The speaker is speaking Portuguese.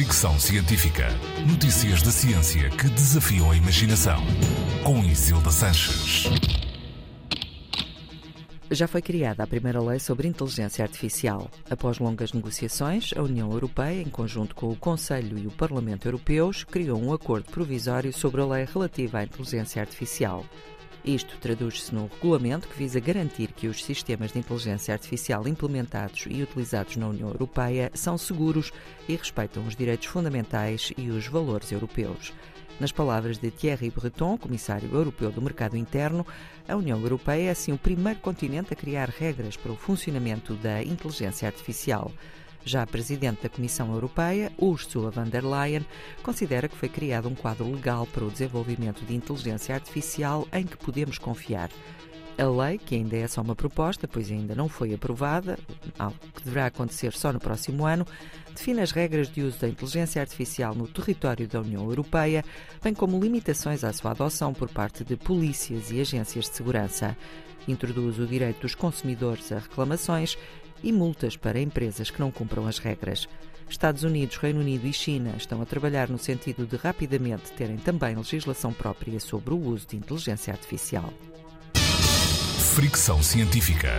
Fricção Científica. Notícias da ciência que desafiam a imaginação. Com Isilda Sanches. Já foi criada a primeira lei sobre inteligência artificial. Após longas negociações, a União Europeia, em conjunto com o Conselho e o Parlamento Europeus, criou um acordo provisório sobre a lei relativa à inteligência artificial. Isto traduz-se num regulamento que visa garantir que os sistemas de inteligência artificial implementados e utilizados na União Europeia são seguros e respeitam os direitos fundamentais e os valores europeus. Nas palavras de Thierry Breton, comissário europeu do mercado interno, a União Europeia é assim o primeiro continente a criar regras para o funcionamento da inteligência artificial. Já a Presidente da Comissão Europeia, Ursula von der Leyen, considera que foi criado um quadro legal para o desenvolvimento de inteligência artificial em que podemos confiar. A lei, que ainda é só uma proposta, pois ainda não foi aprovada, algo que deverá acontecer só no próximo ano, define as regras de uso da inteligência artificial no território da União Europeia, bem como limitações à sua adoção por parte de polícias e agências de segurança. Introduz o direito dos consumidores a reclamações e multas para empresas que não cumpram as regras. Estados Unidos, Reino Unido e China estão a trabalhar no sentido de rapidamente terem também legislação própria sobre o uso de inteligência artificial. Fricção científica.